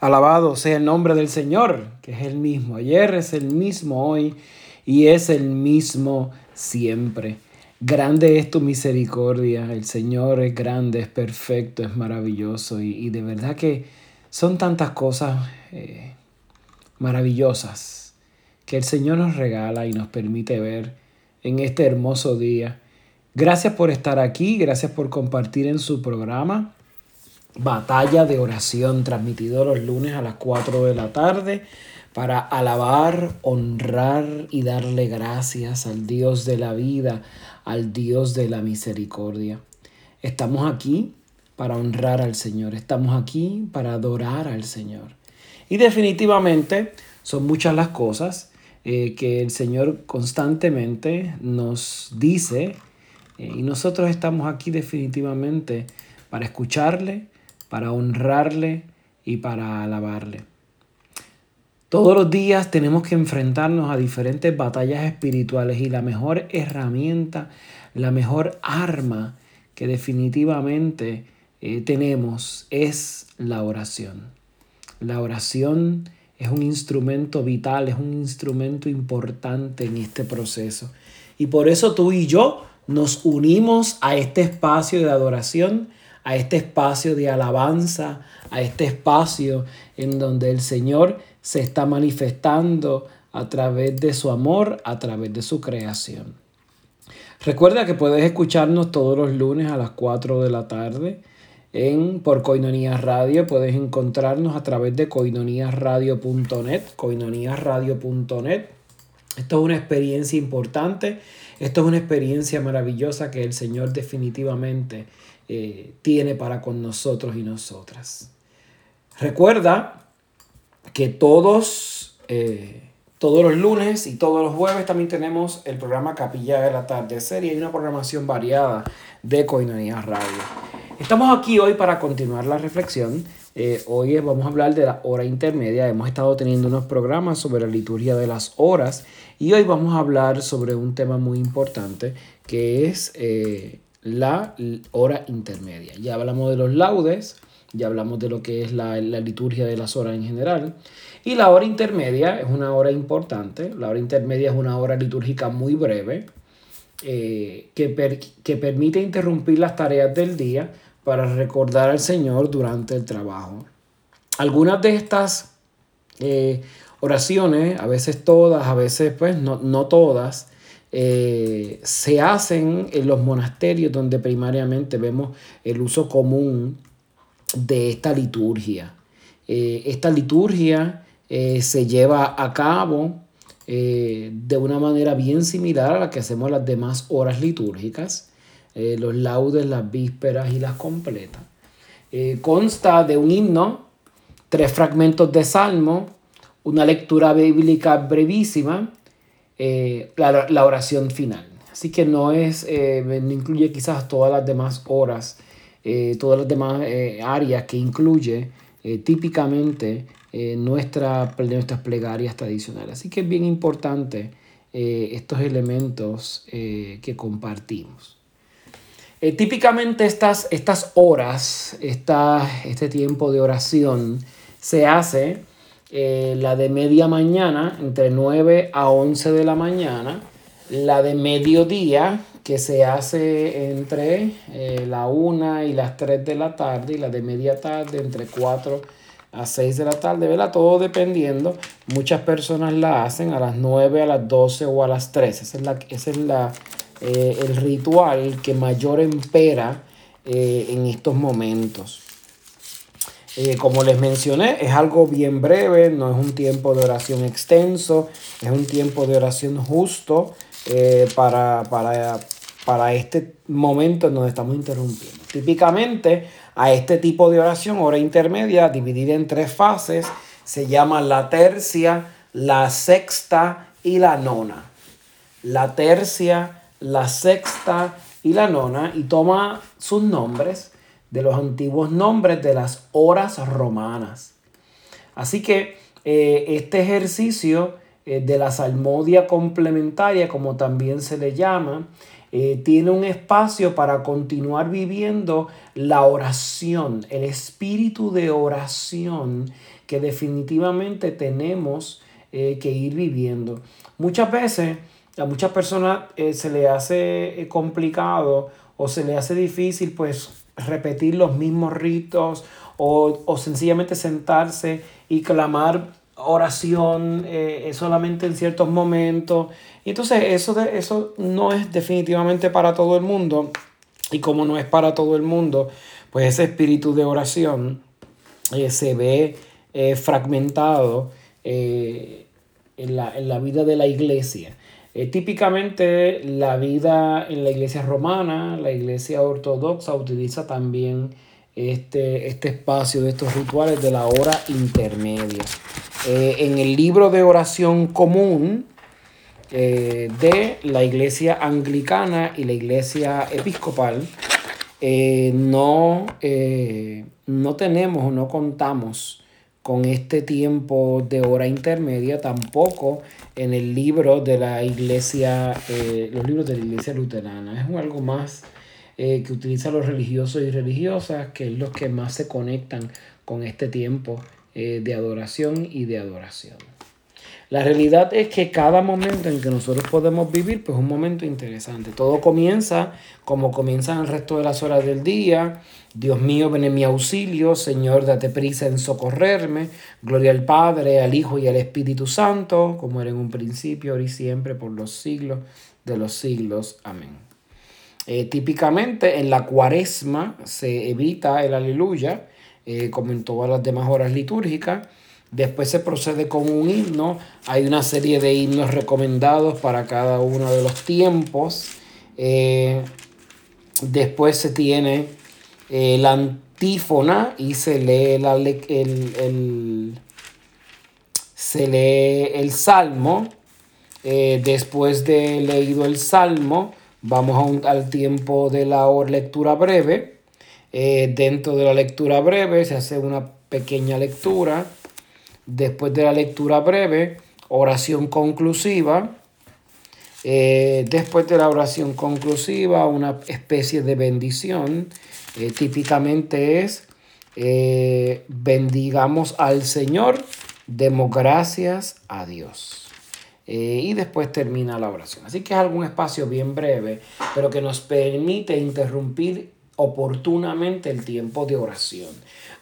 Alabado sea el nombre del Señor, que es el mismo. Ayer es el mismo hoy y es el mismo siempre. Grande es tu misericordia. El Señor es grande, es perfecto, es maravilloso. Y, de verdad que son tantas cosas eh, maravillosas que el Señor nos regala y nos permite ver en este hermoso día. Gracias por estar aquí, gracias por compartir en su programa. Batalla de oración transmitido los lunes a las 4 de la tarde para alabar, honrar y darle gracias al Dios de la vida, al Dios de la misericordia. Estamos aquí para honrar al Señor, estamos aquí para adorar al Señor. Y definitivamente son muchas las cosas eh, que el Señor constantemente nos dice eh, y nosotros estamos aquí definitivamente para escucharle, para honrarle y para alabarle. Todos los días tenemos que enfrentarnos a diferentes batallas espirituales y la mejor herramienta, la mejor arma que definitivamente eh, tenemos es la oración. La oración es un instrumento vital, es un instrumento importante en este proceso. Y por eso tú y yo nos unimos a este espacio de adoración a este espacio de alabanza, a este espacio en donde el Señor se está manifestando a través de su amor, a través de su creación. Recuerda que puedes escucharnos todos los lunes a las 4 de la tarde en por Coinonía Radio. Puedes encontrarnos a través de coinoniasradio.net, coinoniasradio.net. Esto es una experiencia importante, esto es una experiencia maravillosa que el Señor definitivamente eh, tiene para con nosotros y nosotras. Recuerda que todos, eh, todos los lunes y todos los jueves también tenemos el programa Capilla de la Tarde serie y una programación variada de Coinonía Radio. Estamos aquí hoy para continuar la reflexión. Eh, hoy vamos a hablar de la hora intermedia. Hemos estado teniendo unos programas sobre la liturgia de las horas y hoy vamos a hablar sobre un tema muy importante que es la hora intermedia. Ya hablamos de los laudes, ya hablamos de lo que es la, liturgia de las horas en general. Y la hora intermedia es una hora importante. La hora intermedia es una hora litúrgica muy breve eh, que, que permite interrumpir las tareas del día para recordar al Señor durante el trabajo. Algunas de estas eh, oraciones, a veces todas, a veces pues no, no todas, eh, se hacen en los monasterios donde primariamente vemos el uso común de esta liturgia. Eh, esta liturgia se lleva a cabo de una manera bien similar a la que hacemos las demás horas litúrgicas, los laudes, las vísperas y las completas. consta de un himno, tres fragmentos de salmo, una lectura bíblica brevísima, eh, la, oración final. Así que no es, eh, no incluye quizás todas las demás horas, eh, todas las demás áreas que incluye típicamente nuestra, nuestras plegarias tradicionales. Así que es bien importante estos elementos que compartimos. Típicamente estas, estas horas, este tiempo de oración se hace eh, la de media mañana, entre 9 a 11 de la mañana, la de mediodía, que se hace entre eh, la 1 y las 3 de la tarde, y la de media tarde entre 4 a 6 de la tarde, ¿verdad? Todo dependiendo. Muchas personas la hacen a las 9, a las 12 o a las 13. Ese es, la, ese es la, eh, el ritual que mayor empera en estos momentos. Eh, como les mencioné, es algo bien breve, no es un tiempo de oración extenso, es un tiempo de oración justo eh, para, para, este momento en donde estamos interrumpiendo. Típicamente a este tipo de oración, hora intermedia, dividida en tres fases, se llama la tercia, la sexta y la nona. La tercia, la sexta y la nona, y toma sus nombres de los antiguos nombres de las horas romanas. Así que eh, este ejercicio eh, de la salmodia complementaria, como también se le llama, eh, tiene un espacio para continuar viviendo la oración, el espíritu de oración que definitivamente tenemos que ir viviendo. Muchas veces a muchas personas eh, se le hace complicado o se le hace difícil pues repetir los mismos ritos o, o sencillamente sentarse y clamar oración eh, solamente en ciertos momentos. Y entonces eso, de, eso no es definitivamente para todo el mundo. Y como no es para todo el mundo, pues ese espíritu de oración eh, se ve eh, fragmentado en la, en, la, vida de la iglesia. Típicamente la vida en la iglesia romana, la iglesia ortodoxa utiliza también este, este espacio de estos rituales de la hora intermedia. Eh, en el libro de oración común eh, de la iglesia anglicana y la iglesia episcopal, eh, no, no tenemos o no contamos con este tiempo de hora intermedia, tampoco en el libro de la iglesia, los libros de la iglesia luterana. Es algo más que utilizan los religiosos y religiosas, que es los que más se conectan con este tiempo eh, de adoración y de adoración. La realidad es que cada momento en que nosotros podemos vivir, pues es un momento interesante. Todo comienza como comienzan el resto de las horas del día. Dios mío, ven en mi auxilio. Señor, date prisa en socorrerme. Gloria al Padre, al Hijo y al Espíritu Santo, como era en un principio, ahora y siempre, por los siglos de los siglos. Amén. Eh, típicamente en la cuaresma se evita el aleluya eh, como en todas las demás horas litúrgicas. Después se procede con un himno. Hay una serie de himnos recomendados para cada uno de los tiempos. Eh, después se tiene eh, la antífona y se lee, la, el, se lee el salmo. después de leído el salmo, vamos al tiempo de la lectura breve eh, dentro de la lectura breve se hace una pequeña lectura. Después de la lectura breve, oración conclusiva. Eh, después de la oración conclusiva, una especie de bendición. Eh, típicamente es, bendigamos al Señor, demos gracias a Dios. y después termina la oración. Así que es algún espacio bien breve, pero que nos permite interrumpir oportunamente el tiempo de oración.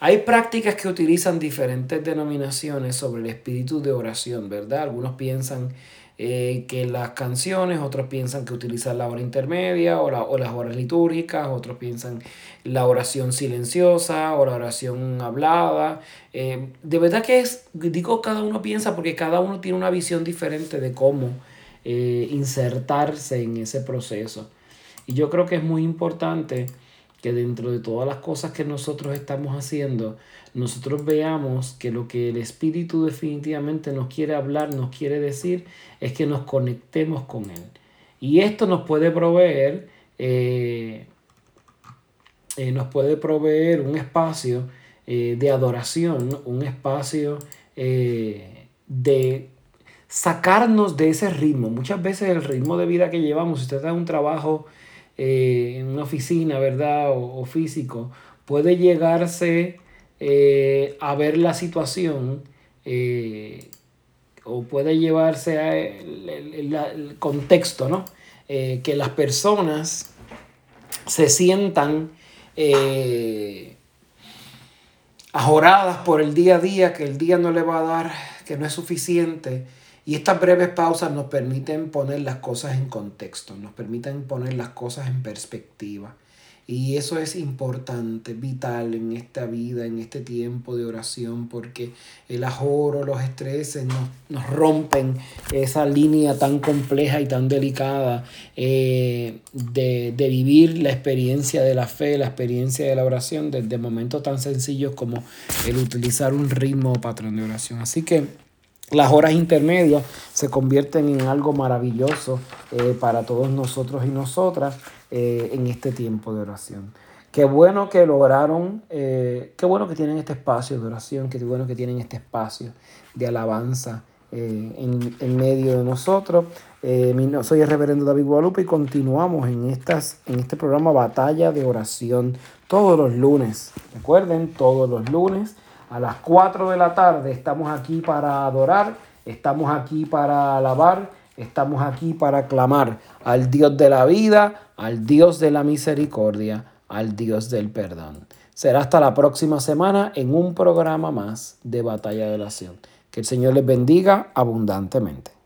Hay prácticas que utilizan diferentes denominaciones sobre el espíritu de oración, ¿verdad? Algunos piensan eh, que las canciones, otros piensan que utilizan la hora intermedia o, o, las horas litúrgicas, otros piensan la oración silenciosa o la oración hablada. Eh, de verdad que es, digo, cada uno piensa porque cada uno tiene una visión diferente de cómo eh, insertarse en ese proceso. Y yo creo que es muy importante que dentro de todas las cosas que nosotros estamos haciendo, nosotros veamos que lo que el Espíritu definitivamente nos quiere hablar, nos quiere decir, es que nos conectemos con Él. Y esto nos puede proveer, eh, eh, nos puede proveer un espacio eh, de adoración, un espacio de sacarnos de ese ritmo. Muchas veces el ritmo de vida que llevamos, si usted da un trabajo eh, en una oficina, ¿verdad? O, físico, puede llegarse eh, a ver la situación eh, o puede llevarse a el, contexto, ¿no? que las personas se sientan ajoradas por el día a día, que el día no le va a dar, que no es suficiente y estas breves pausas nos permiten poner las cosas en contexto, nos permiten poner las cosas en perspectiva. Y eso es importante, vital en esta vida, en este tiempo de oración, porque el ajoro, los estreses nos, rompen esa línea tan compleja y tan delicada eh, de, de, vivir la experiencia de la fe, la experiencia de la oración, desde momentos tan sencillos como el utilizar un ritmo o patrón de oración. Así que las horas intermedias se convierten en algo maravilloso eh, para todos nosotros y nosotras eh, en este tiempo de oración. Qué bueno que lograron, eh, qué bueno que tienen este espacio de oración, qué bueno que tienen este espacio de alabanza en, en, medio de nosotros. Soy el reverendo David Guadalupe y continuamos en, estas, en este programa Batalla de Oración todos los lunes. Recuerden, todos los lunes a las 4 de la tarde estamos aquí para adorar, estamos aquí para alabar, estamos aquí para clamar al Dios de la vida, al Dios de la misericordia, al Dios del perdón. Será hasta la próxima semana en un programa más de Batalla de Oración. Que el Señor les bendiga abundantemente.